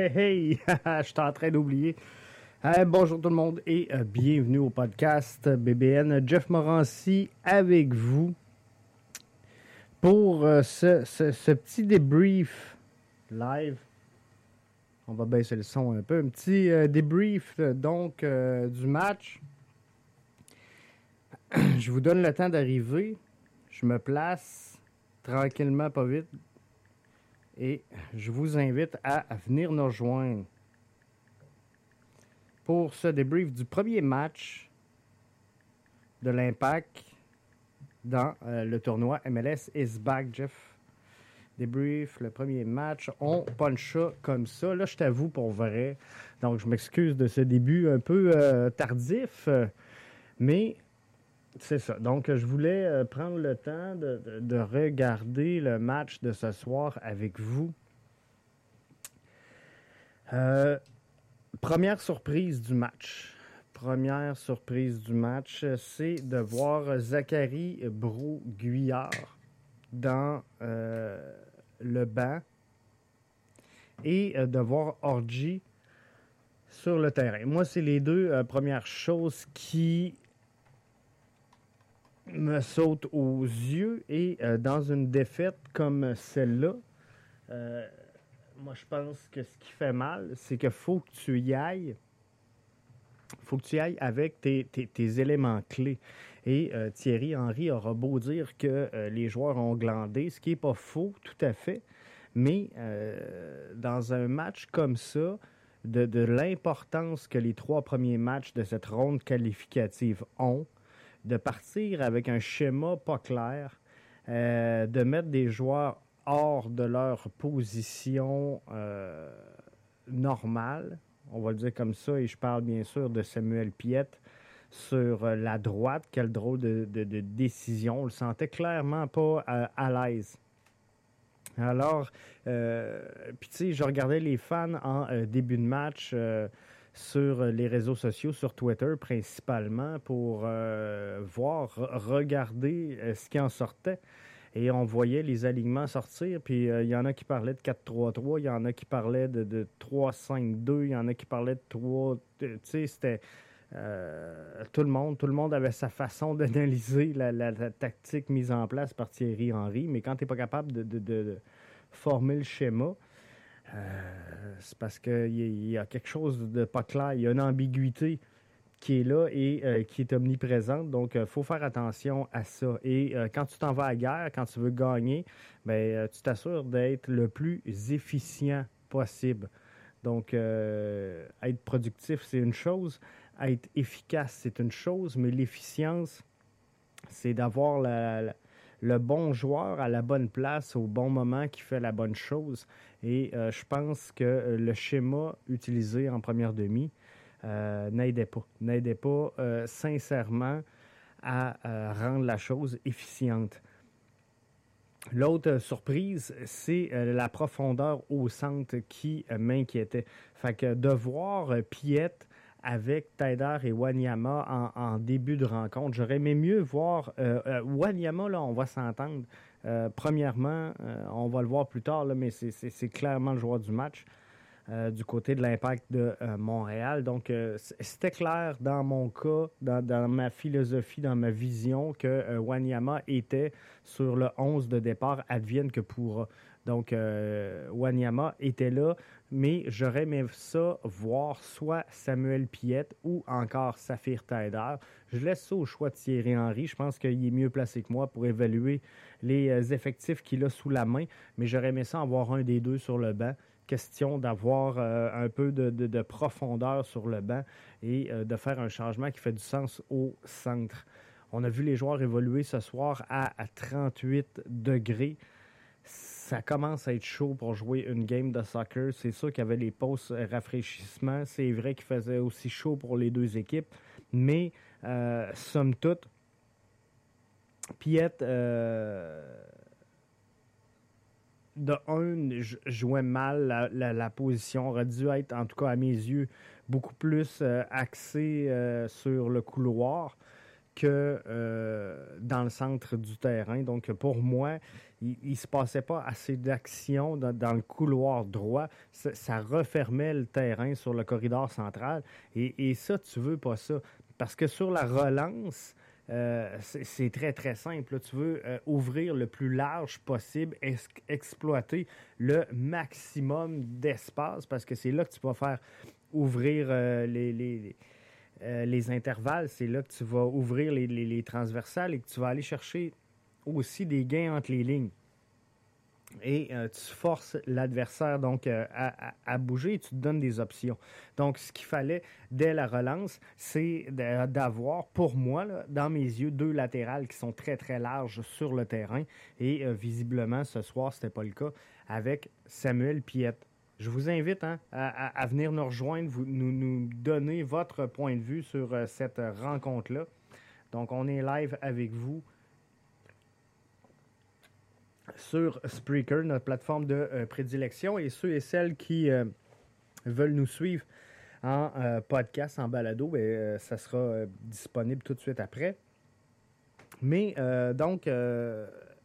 Hey, je suis en train d'oublier. Bonjour tout le monde et euh, bienvenue au podcast BBN. Jeff Morancy avec vous pour euh, ce, petit débrief live. On va baisser le son un peu. Un petit euh, débrief donc du match. Je vous donne le temps d'arriver. Je me place tranquillement, pas vite. Et je vous invite à venir nous rejoindre pour ce débrief du premier match de l'Impact dans euh, le tournoi MLS is back, Jeff. Débrief, le premier match. On punch comme ça. Là, je t'avoue pour vrai. Donc, je m'excuse de ce début un peu euh, tardif. euh, mais c'est ça. Donc, je voulais euh, prendre le temps de, de- de regarder le match de ce soir avec vous. Euh, première surprise du match. Première surprise du match, c'est de voir Zachary Brou-Guyard dans euh, le banc et de voir Orgy sur le terrain. Moi, c'est les deux premières choses qui me sautent aux yeux et euh, dans une défaite comme celle-là, euh, moi je pense que ce qui fait mal, c'est qu'il faut que tu y ailles. faut que tu ailles avec tes, éléments clés. Et euh, Thierry Henry aura beau dire que les joueurs ont glandé, ce qui n'est pas faux tout à fait, mais dans un match comme ça, de, de l'importance que les trois premiers matchs de cette ronde qualificative ont, de partir avec un schéma pas clair, euh, de mettre des joueurs hors de leur position euh, normale, on va le dire comme ça, et je parle bien sûr de Samuel Piette sur euh, la droite. Quelle drôle de, décision. On le sentait clairement pas à l'aise. Alors, puis tu sais, je regardais les fans en début de match sur les réseaux sociaux, sur Twitter principalement, pour euh, voir, re- regarder euh, ce qui en sortait. Et on voyait les alignements sortir, puis euh, il y en a qui parlaient de 4-3-3, il y en a qui parlaient de, de 3-5-2, il y en a qui parlaient de 3... Tu sais, c'était... euh, tout le monde, tout le monde avait sa façon d'analyser la, tactique mise en place par Thierry Henry, mais quand tu n'es pas capable de former le schéma, euh, c'est parce qu'il y, a- quelque chose de pas clair, il y a une ambiguïté qui est là et euh, qui est omniprésente. Donc, il faut faire attention à ça. Et euh, quand tu t'en vas à guerre, quand tu veux gagner, ben, euh, tu t'assures d'être le plus efficient possible. Donc, euh, être productif, c'est une chose. Être efficace, c'est une chose. Mais l'efficience, c'est d'avoir la- le bon joueur à la bonne place au bon moment qui fait la bonne chose. Et euh, je pense que euh, le schéma utilisé en première demi, euh, n'aidait pas. N'aidait pas sincèrement à rendre la chose efficiente. L'autre surprise, c'est la profondeur au centre qui m'inquiétait. Fait que de voir Piette avec Taider et Wanyama en, début de rencontre, j'aurais aimé mieux voir euh, euh, Wanyama, là, on va s'entendre. Euh, premièrement, on va le voir plus tard, là, mais c'est- clairement le joueur du match du côté de l'impact de Montréal. Donc, c'était clair dans mon cas, dans, ma philosophie, dans ma vision, que Wanyama était sur le 11 de départ, advienne que pourra. Donc, Wanyama était là, mais j'aurais aimé ça voir soit Samuel Piette ou encore Saphir Taider. Je laisse ça au choix de Thierry Henry. Je pense qu'il est mieux placé que moi pour évaluer les euh, effectifs qu'il a sous la main, mais j'aurais aimé ça avoir un des deux sur le banc question d'avoir euh, un peu de, de- de profondeur sur le banc et euh, de faire un changement qui fait du sens au centre. On a vu les joueurs évoluer ce soir à, 38 degrés. Ça commence à être chaud pour jouer une game de soccer. C'est sûr qu'il y avait les pauses rafraîchissement. C'est vrai qu'il faisait aussi chaud pour les deux équipes. Mais, euh, somme toute, Piet, euh, de un, jouait mal la, position. Aurait dû être, en tout cas à mes yeux, beaucoup plus euh, axé euh, sur le couloir que dans le centre du terrain. Donc, pour moi, il ne se passait pas assez d'action dans, le couloir droit. Ça, refermait le terrain sur le corridor central. Et, ça, tu veux pas ça. Parce que sur la relance, euh, c'est très, très simple. Tu veux euh, ouvrir le plus large possible, exploiter le maximum d'espace parce que c'est là que tu vas faire ouvrir euh, les, les, intervalles. C'est là que tu vas ouvrir les, les, transversales et que tu vas aller chercher aussi des gains entre les lignes et euh, tu forces l'adversaire donc euh, à, bouger et tu te donnes des options. Donc, ce qu'il fallait dès la relance, c'est d'avoir, pour moi, dans mes yeux, deux latérales qui sont très, très larges sur le terrain. Et euh, visiblement, ce soir, ce n'était pas le cas avec Samuel Piette. Je vous invite hein, à, venir nous rejoindre, vous, nous, donner votre point de vue sur cette rencontre-là. Donc, on est live avec vous sur Spreaker, notre plateforme de euh, prédilection. Et ceux et celles qui euh, veulent nous suivre en euh, podcast, en balado, ben, ça sera disponible tout de suite après. Mais donc,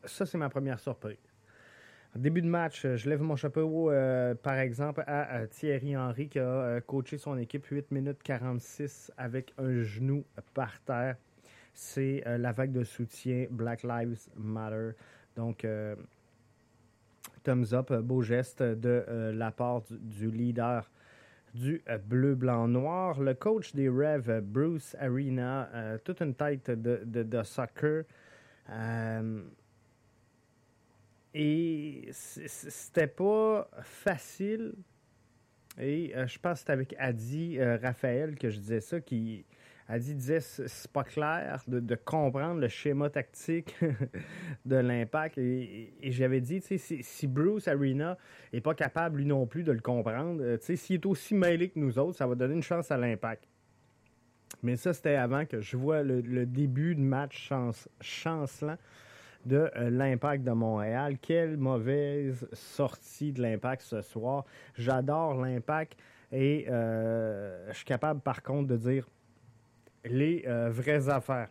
ça, c'est ma première surprise. Début de match, je lève mon chapeau, par exemple, à, Thierry Henry qui a coaché son équipe 8 minutes 46 avec un genou par terre. C'est la vague de soutien Black Lives Matter. Donc, euh, thumbs up, beau geste de euh, la part du, leader du euh, bleu, blanc, noir. Le coach des Revs, Bruce Arena, toute une tête de, de, soccer. Et c'était pas facile. Et je pense que c'était avec Adi Raphaël que je disais ça, qui dit, disait, c'est pas clair de, comprendre le schéma tactique de l'impact. Et, j'avais dit, tu sais, si, Bruce Arena est pas capable, lui non plus, de le comprendre, euh, tu sais, s'il est aussi mêlé que nous autres, ça va donner une chance à l'impact. Mais ça, c'était avant que je vois le, début de match chance, chancelant de euh, l'impact de Montréal. Quelle mauvaise sortie de l'impact ce soir. J'adore l'impact et euh, je suis capable par contre de dire les euh, vraies affaires.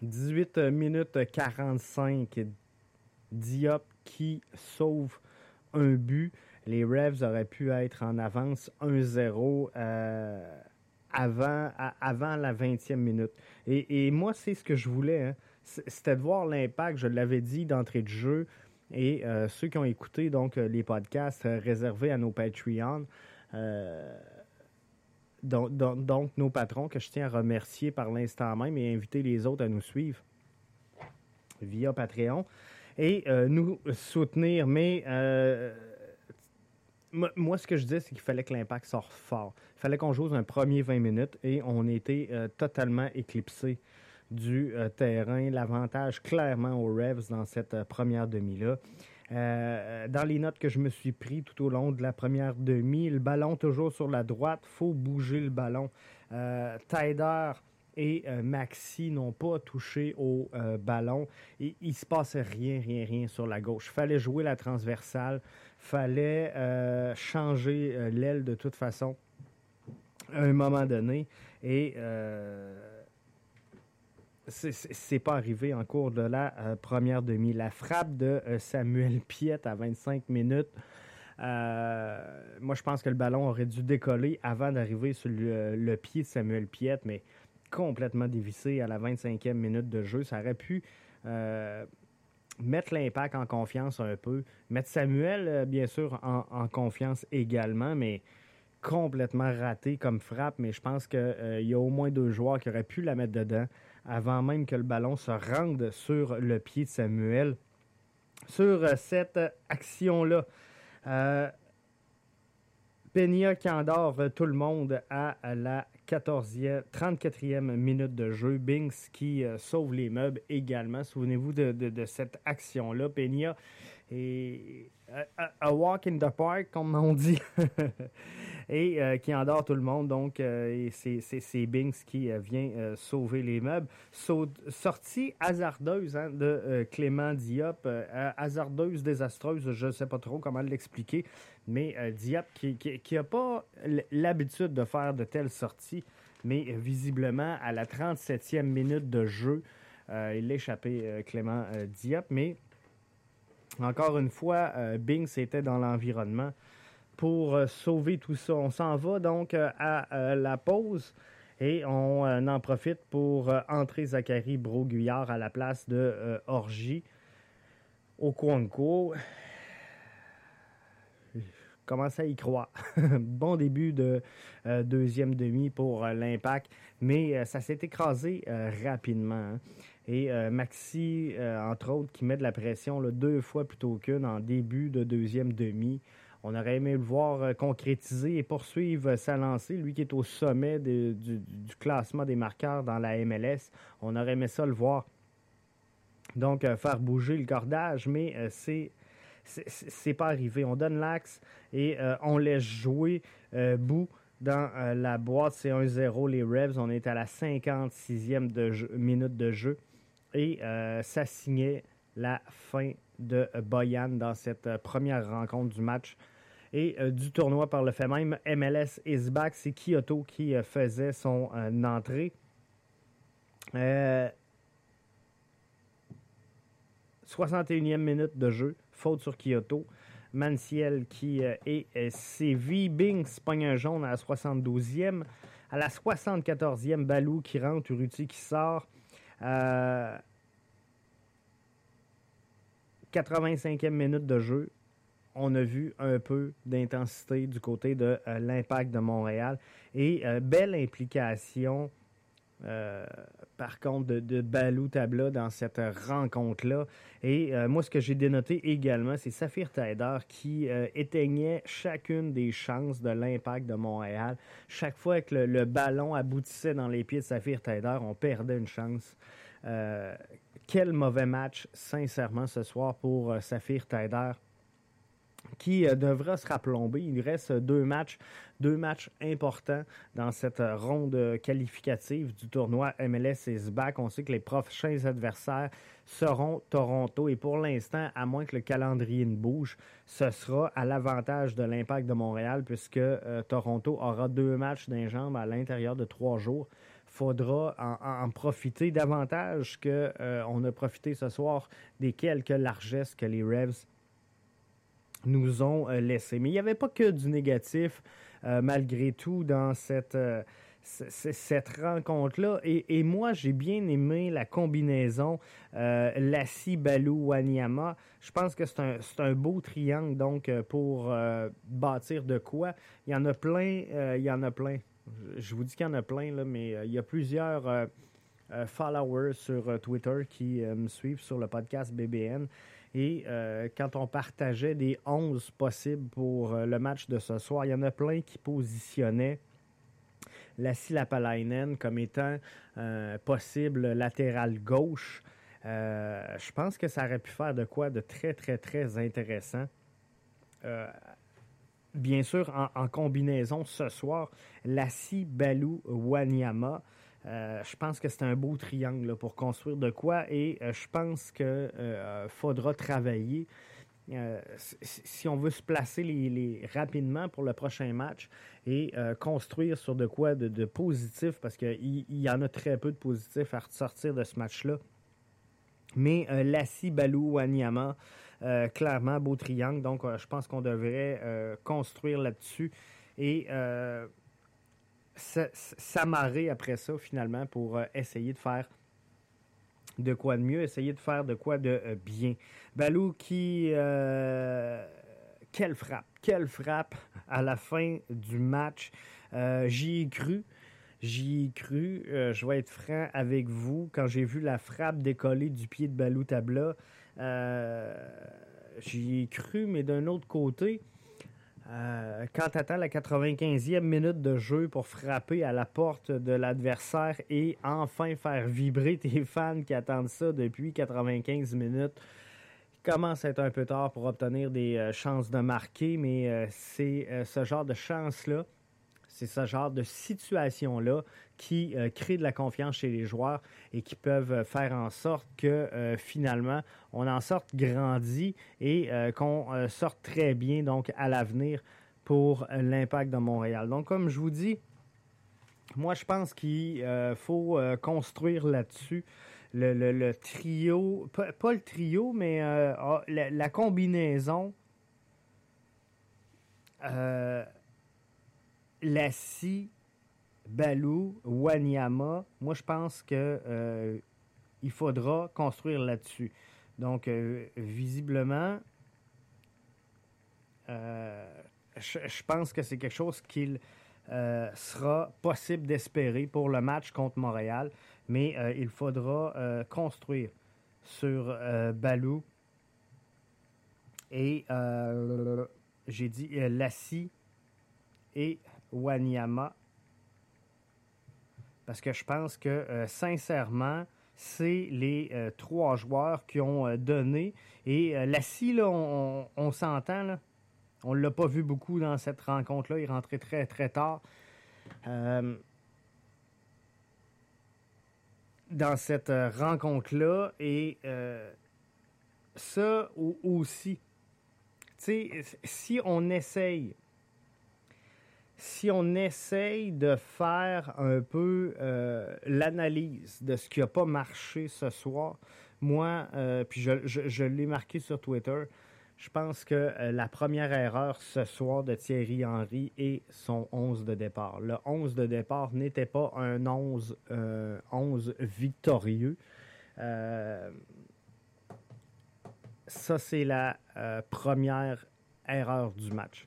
18 minutes 45. Diop qui sauve un but. Les Revs auraient pu être en avance 1-0 euh, avant, avant la 20e minute. Et, moi, c'est ce que je voulais. Hein. C'était de voir l'impact, je l'avais dit d'entrée de jeu. Et euh, ceux qui ont écouté donc les podcasts réservés à nos Patreons, donc, nos patrons, que je tiens à remercier par l'instant même et inviter les autres à nous suivre via Patreon et euh, nous soutenir. Mais euh, moi, ce que je disais, c'est qu'il fallait que l'impact sorte fort. Il fallait qu'on joue un premier 20 minutes et on était euh, totalement éclipsé du terrain. L'avantage clairement aux Revs dans cette première demi-là. Euh, dans les notes que je me suis pris tout au long de la première demi, le ballon toujours sur la droite, faut bouger le ballon. Euh, et euh, Maxi n'ont pas touché au euh, ballon. Et, il se passait rien, rien, rien sur la gauche. Fallait jouer la transversale, fallait changer l'aile de toute façon à un moment donné. Et c'est pas arrivé en cours de la euh, première demi. La frappe de euh, Samuel Piette à 25 minutes. Euh, moi, je pense que le ballon aurait dû décoller avant d'arriver sur le, pied de Samuel Piette, mais complètement dévissé à la 25e minute de jeu. Ça aurait pu mettre l'impact en confiance un peu, mettre Samuel, bien sûr, en, en, confiance également, mais complètement raté comme frappe. Mais je pense qu'il y a au moins deux joueurs qui auraient pu la mettre dedans avant même que le ballon se rende sur le pied de Samuel. Sur euh, cette action-là, euh, Peña qui endort tout le monde à la 14e, 34e minute de jeu. Binks qui sauve les meubles également. Souvenez-vous de, de cette action-là. Peña et a, walk in the park, comme on dit, et euh, qui endort tout le monde. Donc, euh, c'est Binks qui euh, vient sauver les meubles. sortie hasardeuse hein, de Clément Diop, hasardeuse, désastreuse, je ne sais pas trop comment l'expliquer, mais Diop qui n'a pas l'habitude de faire de telles sorties, mais visiblement à la 37e minute de jeu, il a échappé Clément Diop, mais encore une fois, Bing, c'était dans l'environnement pour euh, sauver tout ça. On s'en va donc euh, à la pause et on en profite pour entrer Zachary Broguillard à la place de Orgy au Kwanko. Commence à y croire. bon début de deuxième demi pour l'impact, mais ça s'est écrasé rapidement. Hein. Et euh, Maxi, euh, entre autres, qui met de la pression deux fois plutôt qu'une en début de deuxième demi. On aurait aimé le voir euh, concrétiser et poursuivre sa lancée. Lui qui est au sommet du, classement des marqueurs dans la MLS. On aurait aimé ça le voir. Donc, faire bouger le cordage, mais c'est c'est pas arrivé. On donne l'axe et on laisse jouer bout dans la boîte. C'est 1-0 les Revs. On est à la 56e minute de jeu et euh, ça signait la fin de Boyan dans cette euh, première rencontre du match et euh, du tournoi par le fait même. MLS is back, c'est Kyoto qui faisait son entrée. 61e minute de jeu, faute sur Kyoto. Manciel qui est sévi. Binks pogne un jaune à la 72e. À la 74e, Balou qui rentre, Uruti qui sort. 85e minute de jeu, on a vu un peu d'intensité du côté de euh, l'impact de Montréal et euh, belle implication euh, par contre de, de, Balou Tabla dans cette rencontre-là. Et moi, ce que j'ai dénoté également, c'est Saphir Taider qui éteignait chacune des chances de l'impact de Montréal. Chaque fois que le, ballon aboutissait dans les pieds de Saphir Taider, on perdait une chance quel mauvais match, sincèrement, ce soir pour Saphir Taider qui euh, devra se raplomber. Il reste deux matchs, deux matchs importants dans cette euh, ronde qualificative du tournoi MLS is back. On sait que les prochains adversaires seront Toronto et pour l'instant, à moins que le calendrier ne bouge, ce sera à l'avantage de l'impact de Montréal puisque Toronto aura deux matchs d'un jambe à l'intérieur de trois jours faudra en, profiter davantage qu'on euh, on a profité ce soir des quelques largesses que les Revs nous ont euh, laissées. Mais il n'y avait pas que du négatif euh, malgré tout dans cette, cette rencontre-là. Et, moi, j'ai bien aimé la combinaison Lassie, Balou, Wanyama. Je pense que c'est un, beau triangle donc pour bâtir de quoi. Il y en a plein, il y en a plein. Je vous dis qu'il y en a plein, là, mais euh, il y a plusieurs euh, euh, followers sur Twitter qui me suivent sur le podcast BBN. Et quand on partageait des 11 possibles pour le match de ce soir, il y en a plein qui positionnaient Lassie Lapalainen comme étant possible latéral gauche. je pense que ça aurait pu faire de quoi de très, très, très intéressant bien sûr, en, combinaison ce soir, Lassi, Balou, Wanyama. Euh, je pense que c'est un beau triangle pour construire de quoi et euh, je pense qu'il euh, faudra travailler. si on veut se placer rapidement pour le prochain match et construire sur de quoi de, positif, parce qu'il y, en a très peu de positifs à ressortir de ce match-là. Mais Lassi, Balou, Wanyama, clairement, beau triangle. Donc, je pense qu'on devrait construire là-dessus et s'amarrer après ça, finalement, pour essayer de faire de quoi de mieux, essayer de faire de quoi de bien. Balou qui... quelle frappe, quelle frappe à la fin du match. J'y ai cru. J'y ai cru. je vais être franc avec vous. Quand j'ai vu la frappe décoller du pied de Balou Tabla, euh, j'y ai cru, mais d'un autre côté, Euh, quand tu attends la 95e minute de jeu pour frapper à la porte de l'adversaire et enfin faire vibrer tes fans qui attendent ça depuis 95 minutes, commence à être un peu tard pour obtenir des euh, chances de marquer, mais euh, c'est ce genre de chance-là, c'est ce genre de situation-là qui crée de la confiance chez les joueurs et qui peuvent faire en sorte que finalement on en sorte grandi et qu'on sorte très bien donc à l'avenir pour l'impact de Montréal. Donc comme je vous dis, moi je pense qu'il faut construire là-dessus. Le, trio, pas, le trio, mais ah, la, combinaison euh, Lassie, Balou, Wanyama, moi je pense que euh, il faudra construire là-dessus. Donc, euh, visiblement, euh, je, pense que c'est quelque chose qu'il sera possible d'espérer pour le match contre Montréal, mais il faudra construire sur Balou et j'ai dit Lassie et Wanyama. Parce que je pense que, euh, sincèrement, c'est les euh, trois joueurs qui ont euh, donné. Et Lassie, là, on, s'entend, On ne l'a pas vu beaucoup dans cette rencontre-là. Il rentrait très, très tard. dans cette rencontre-là. Et ça aussi. Tu sais, si on essaye si on essaye de faire un peu euh, l'analyse de ce qui n'a pas marché ce soir, moi, euh, puis je, l'ai marqué sur Twitter, je pense que euh, la première erreur ce soir de Thierry Henry est son 11 de départ. Le 11 de départ n'était pas un 11, 11 victorieux. ça, c'est la première erreur du match.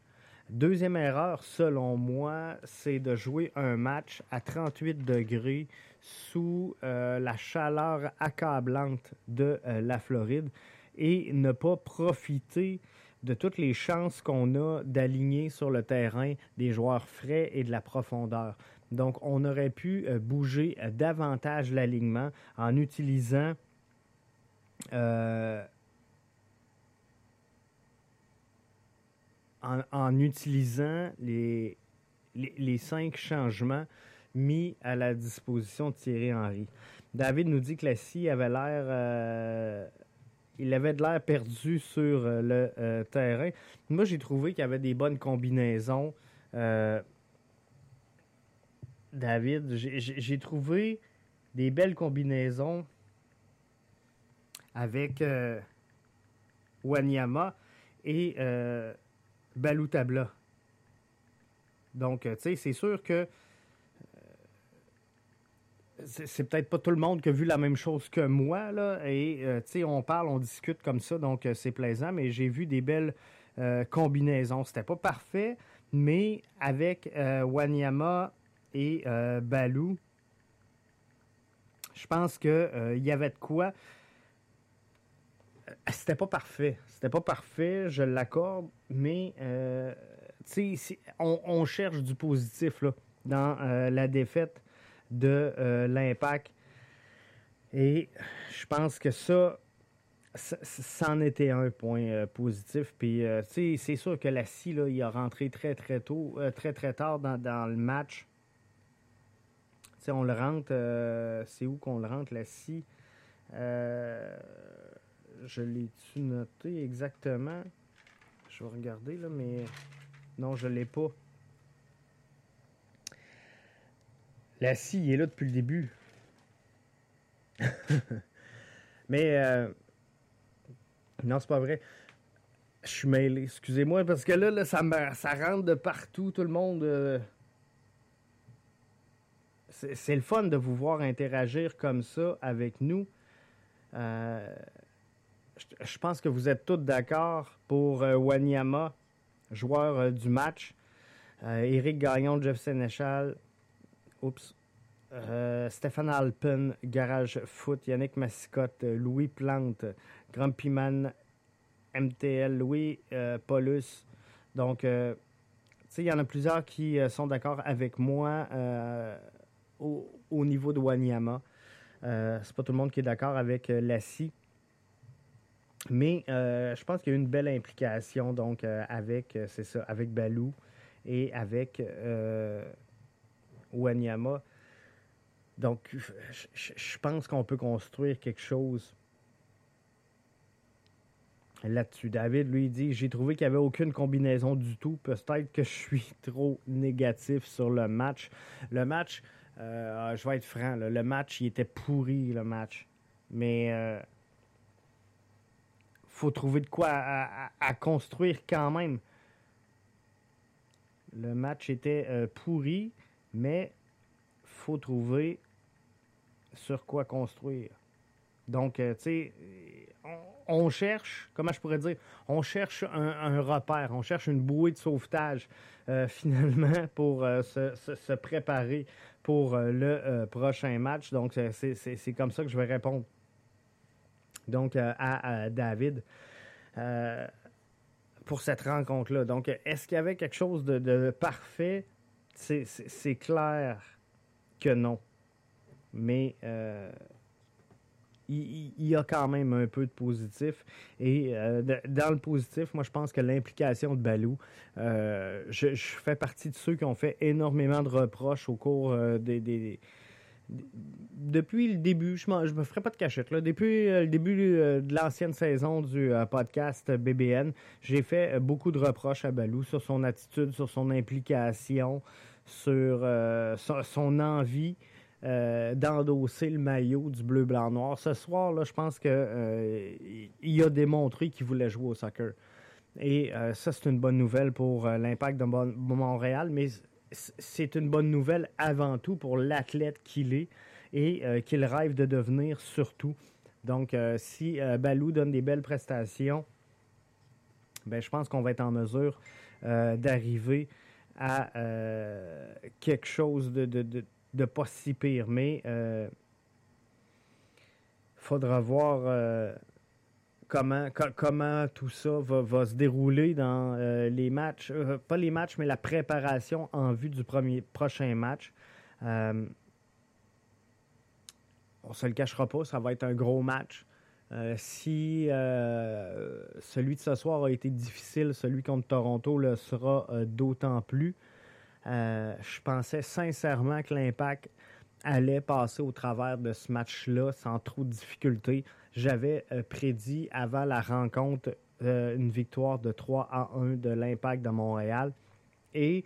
Deuxième erreur, selon moi, c'est de jouer un match à 38 degrés sous euh, la chaleur accablante de euh, la Floride et ne pas profiter de toutes les chances qu'on a d'aligner sur le terrain des joueurs frais et de la profondeur. Donc, on aurait pu euh, bouger davantage l'alignement en utilisant en, utilisant les, les, cinq changements mis à la disposition de Thierry Henry. David nous dit que la scie avait l'air. Euh, il avait de l'air perdu sur euh, le euh, terrain. Moi, j'ai trouvé qu'il y avait des bonnes combinaisons. David, j'ai trouvé des belles combinaisons avec Wanyama et Baloutabla. Donc, euh, tu sais, c'est sûr que euh, c'est peut-être pas tout le monde qui a vu la même chose que moi, là, et, euh, tu sais, on parle, on discute comme ça, donc c'est plaisant, mais j'ai vu des belles combinaisons. C'était pas parfait, mais avec Wanyama et Balou, je pense qu'il y avait de quoi c'était pas parfait. C'était pas parfait, je l'accorde, mais euh, on, on, cherche du positif là, dans euh, la défaite de euh, l'Impact. Et je pense que ça, c'en était un point positif. Puis, c'est sûr que la scie, là, il a rentré très, très tôt, très, très tard dans, dans le match. sais, on le rentre, c'est où qu'on le rentre, la scie? Je l'ai-tu noté exactement? Je vais regarder, là, mais non, je ne l'ai pas. La scie, est là depuis le début. mais euh, non, c'est pas vrai. Je suis mêlé, excusez-moi, parce que là, ça, ça rentre de partout, tout le monde. Euh, c'est le fun de vous voir interagir comme ça avec nous. Euh, je pense que vous êtes tous d'accord pour euh, Wanyama, joueur euh, du match. Eric euh, Gagnon, Jeff Sénéchal. Oups. Stéphane Alpen, Garage Foot, Yannick Massicotte, Louis Plante, Grumpyman, MTL, Louis Paulus, Donc, il y en a plusieurs qui sont d'accord avec moi au, au, niveau de Wanyama. c'est pas tout le monde qui est d'accord avec Lassie. Mais je pense qu'il y a eu une belle implication donc avec c'est ça avec Balou et avec Wanyama. Donc, je, pense qu'on peut construire quelque chose là-dessus. David, lui, dit J'ai trouvé qu'il n'y avait aucune combinaison du tout. Peut-être que je suis trop négatif sur le match. Le match, euh, je vais être franc, le match, il était pourri, le match. Mais euh, faut trouver de quoi à, construire quand même. Le match était euh, pourri, mais faut trouver sur quoi construire. Donc, euh, tu sais, on, cherche, comment je pourrais dire, on cherche un, repère, on cherche une bouée de sauvetage, euh, finalement, pour euh, se, préparer pour le prochain match. Donc, c'est comme ça que je vais répondre. Donc, à, David, pour cette rencontre-là. Donc, est-ce qu'il y avait quelque chose de parfait? C'est clair que non mais euh, il, y a quand même un peu de positif. Et euh, dans le positif, moi, je pense que l'implication de Balou, euh, je, fais partie de ceux qui ont fait énormément de reproches au cours des, depuis le début, je, ne me ferai pas de cachette, depuis le début de l'ancienne saison du podcast BBN, j'ai fait beaucoup de reproches à Balou sur son attitude, sur son implication, sur son envie euh, d'endosser le maillot du bleu, blanc, noir. Ce soir, là, je pense qu'il euh, a démontré qu'il voulait jouer au soccer. Et euh, ça, c'est une bonne nouvelle pour l'impact de Montréal, mais c'est une bonne nouvelle avant tout pour l'athlète qu'il est et qu'il rêve de devenir surtout. Donc, si Balou donne des belles prestations, ben, je pense qu'on va être en mesure d'arriver à quelque chose de, de pas si pire. Mais il euh, faudra voir euh, comment, comment tout ça va, se dérouler dans euh, les matchs. pas les matchs, mais la préparation en vue du premier, prochain match. on se le cachera pas, ça va être un gros match. si celui de ce soir a été difficile, celui contre Toronto le sera d'autant plus. Euh, je pensais sincèrement que l'impact allait passer au travers de ce match-là sans trop de difficultés. J'avais euh, prédit avant la rencontre euh, une victoire de 3 à 1 de l'impact de Montréal. Et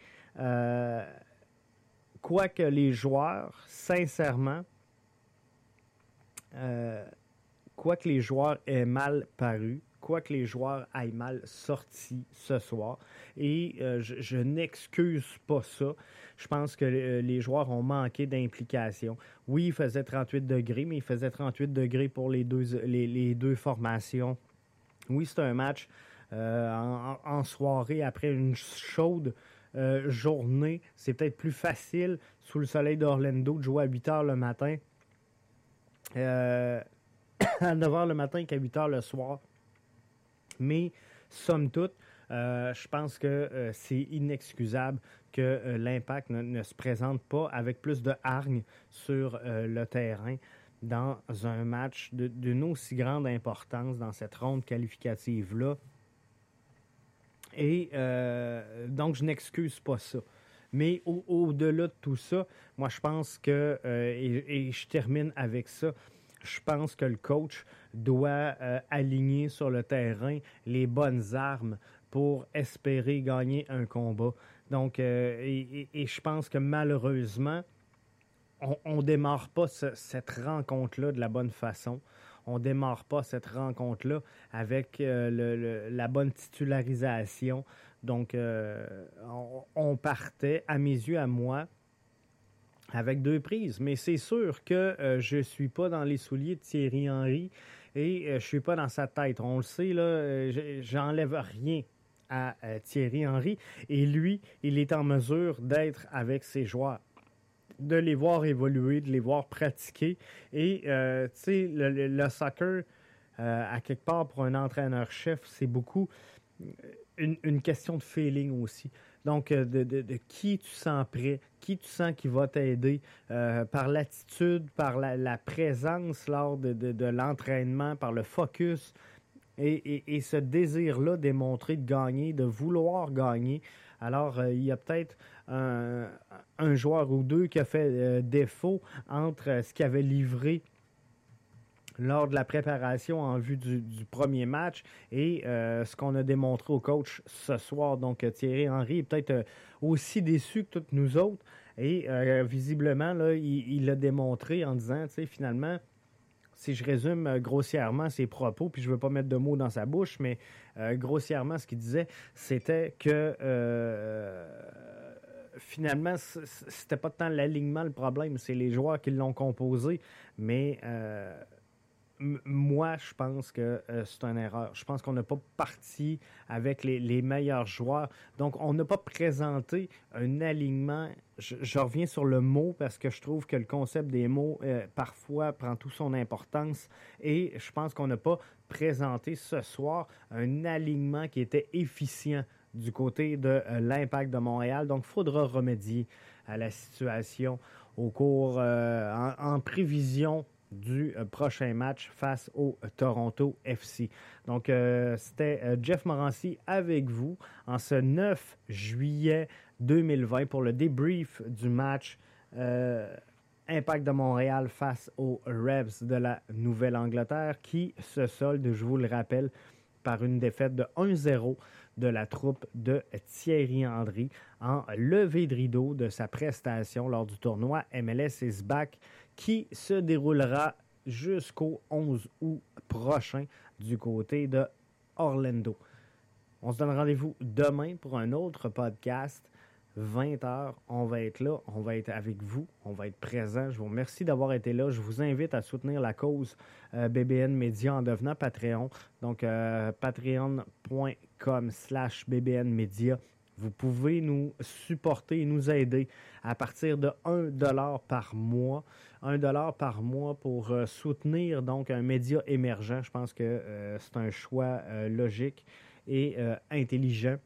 quoique les joueurs, sincèrement, quoique les joueurs aient mal paru, quoique les joueurs aillent mal sorti ce soir. Et euh, je, n'excuse pas ça. Je pense que euh, les joueurs ont manqué d'implication. Oui, il faisait 38 degrés, mais il faisait 38 degrés pour les deux, les, deux formations. Oui, c'est un match euh, en, soirée après une chaude journée. C'est peut-être plus facile sous le soleil d'Orlando de jouer à 8 heures le matin. à 9 h le matin qu'à 8 heures le soir. Mais, somme toute, euh, je pense que euh, c'est inexcusable que euh, l'impact ne, se présente pas avec plus de hargne sur le terrain dans un match d'une aussi grande importance dans cette ronde qualificative-là. Et donc, je n'excuse pas ça. Mais au-delà de tout ça, moi, je pense que, et, je termine avec ça, je pense que le coach doit euh, aligner sur le terrain les bonnes armes pour espérer gagner un combat. Donc, euh, et, je pense que malheureusement, on ne démarre pas cette rencontre-là de la bonne façon. On démarre pas cette rencontre-là avec euh, la bonne titularisation. Donc, on, partait, à mes yeux, à moi, avec deux prises. Mais c'est sûr que je ne suis pas dans les souliers de Thierry Henry et euh, je suis pas dans sa tête. On le sait, là, euh, j'enlève rien à euh, Thierry Henry. Et lui, il est en mesure d'être avec ses joueurs de les voir évoluer, de les voir pratiquer. Et, tu sais, le, soccer, à quelque part, pour un entraîneur-chef, c'est beaucoup une, question de feeling aussi. Donc, euh, de, qui tu sens prêt, qui tu sens qui va t'aider euh, par l'attitude, par la, présence lors de, l'entraînement, par le focus et, ce désir-là démontré de gagner, de vouloir gagner. Alors, il y a peut-être un, joueur ou deux qui a fait défaut entre ce qu'il avait livré lors de la préparation en vue du, premier match et euh, ce qu'on a démontré au coach ce soir. Donc Thierry Henry est peut-être euh, aussi déçu que toutes nous autres. Et euh, visiblement, il l'a démontré en disant, tu sais, finalement, si je résume grossièrement ses propos, puis je ne veux pas mettre de mots dans sa bouche, mais grossièrement, ce qu'il disait, c'était que finalement, c'était pas tant l'alignement le problème, c'est les joueurs qui l'ont composé, mais moi, je pense que euh, c'est une erreur. Je pense qu'on n'a pas parti avec les, meilleurs joueurs. Donc, on n'a pas présenté un alignement. Je, reviens sur le mot parce que je trouve que le concept des mots, euh, parfois, prend toute son importance. Et je pense qu'on n'a pas présenté ce soir un alignement qui était efficient du côté de euh, l'impact de Montréal. Donc, il faudra remédier à la situation au cours, en prévision du euh, prochain match face au Toronto FC. Donc, euh, c'était euh, Jeff Morancy avec vous en ce 9 juillet 2020 pour le débrief du match Impact de Montréal face aux Revs de la Nouvelle-Angleterre qui se solde, je vous le rappelle, par une défaite de 1-0 de la troupe de Thierry Andry en levée de rideau de sa prestation lors du tournoi MLS is back qui se déroulera jusqu'au 11 août prochain du côté de Orlando. On se donne rendez-vous demain pour un autre podcast. 20h, on va être là, on va être avec vous, on va être présent. Je vous remercie d'avoir été là. Je vous invite à soutenir la cause euh, BBN Media en devenant Patreon. Donc, euh, patreon.com slash BBN Media. Vous pouvez nous supporter et nous aider à partir de 1 par mois. 1 par mois pour euh, soutenir donc un média émergent. Je pense que euh, c'est un choix euh, logique et intelligent.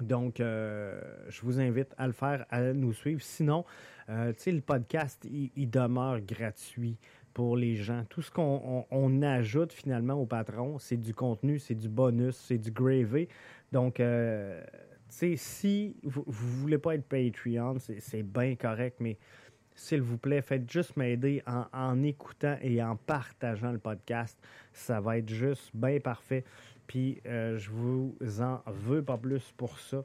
Donc, je vous invite à le faire, à nous suivre. Sinon, tu sais, le podcast, il, demeure gratuit pour les gens. Tout ce qu'on ajoute finalement au patron, c'est du contenu, c'est du bonus, c'est du gravy. Donc, euh, si vous ne voulez pas être Patreon, c'est bien correct, mais s'il vous plaît, faites juste m'aider en, écoutant et en partageant le podcast. Ça va être juste bien parfait. Puis, euh, je vous en veux pas plus pour ça.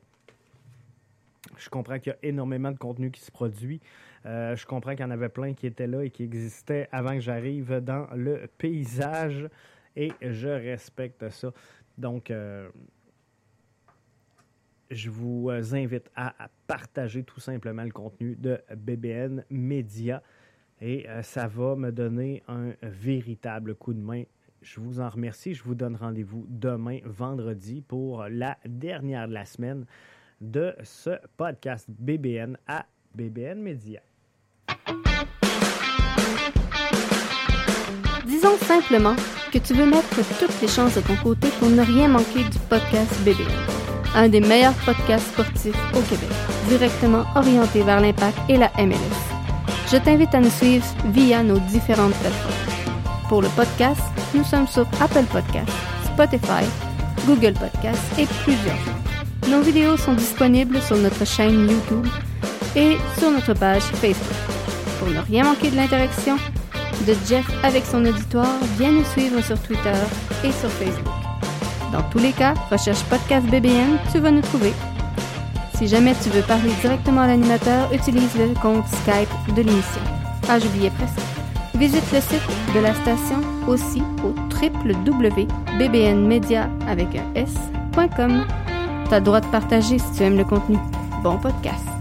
Je comprends qu'il y a énormément de contenu qui se produit. Euh, je comprends qu'il y en avait plein qui étaient là et qui existaient avant que j'arrive dans le paysage. Et je respecte ça. Donc, euh, je vous euh, invite à, partager tout simplement le contenu de BBN Media et euh, ça va me donner un véritable coup de main. Je vous en remercie. Je vous donne rendez-vous demain, vendredi, pour la dernière de la semaine de ce podcast BBN à BBN Media. Disons simplement que tu veux mettre toutes les chances de ton côté pour ne rien manquer du podcast BBN un des meilleurs podcasts sportifs au Québec, directement orienté vers l'impact et la MLS. Je t'invite à nous suivre via nos différentes plateformes. Pour le podcast, nous sommes sur Apple Podcasts, Spotify, Google Podcasts et plusieurs. Nos vidéos sont disponibles sur notre chaîne YouTube et sur notre page Facebook. Pour ne rien manquer de l'interaction de Jeff avec son auditoire, viens nous suivre sur Twitter et sur Facebook. Dans tous les cas, recherche Podcast BBN, tu vas nous trouver. Si jamais tu veux parler directement à l'animateur, utilise le compte Skype de l'émission. Ah, j'oubliais presque. Visite le site de la station aussi au www.bbnmedia avec un s.com. T'as le droit de partager si tu aimes le contenu. Bon podcast.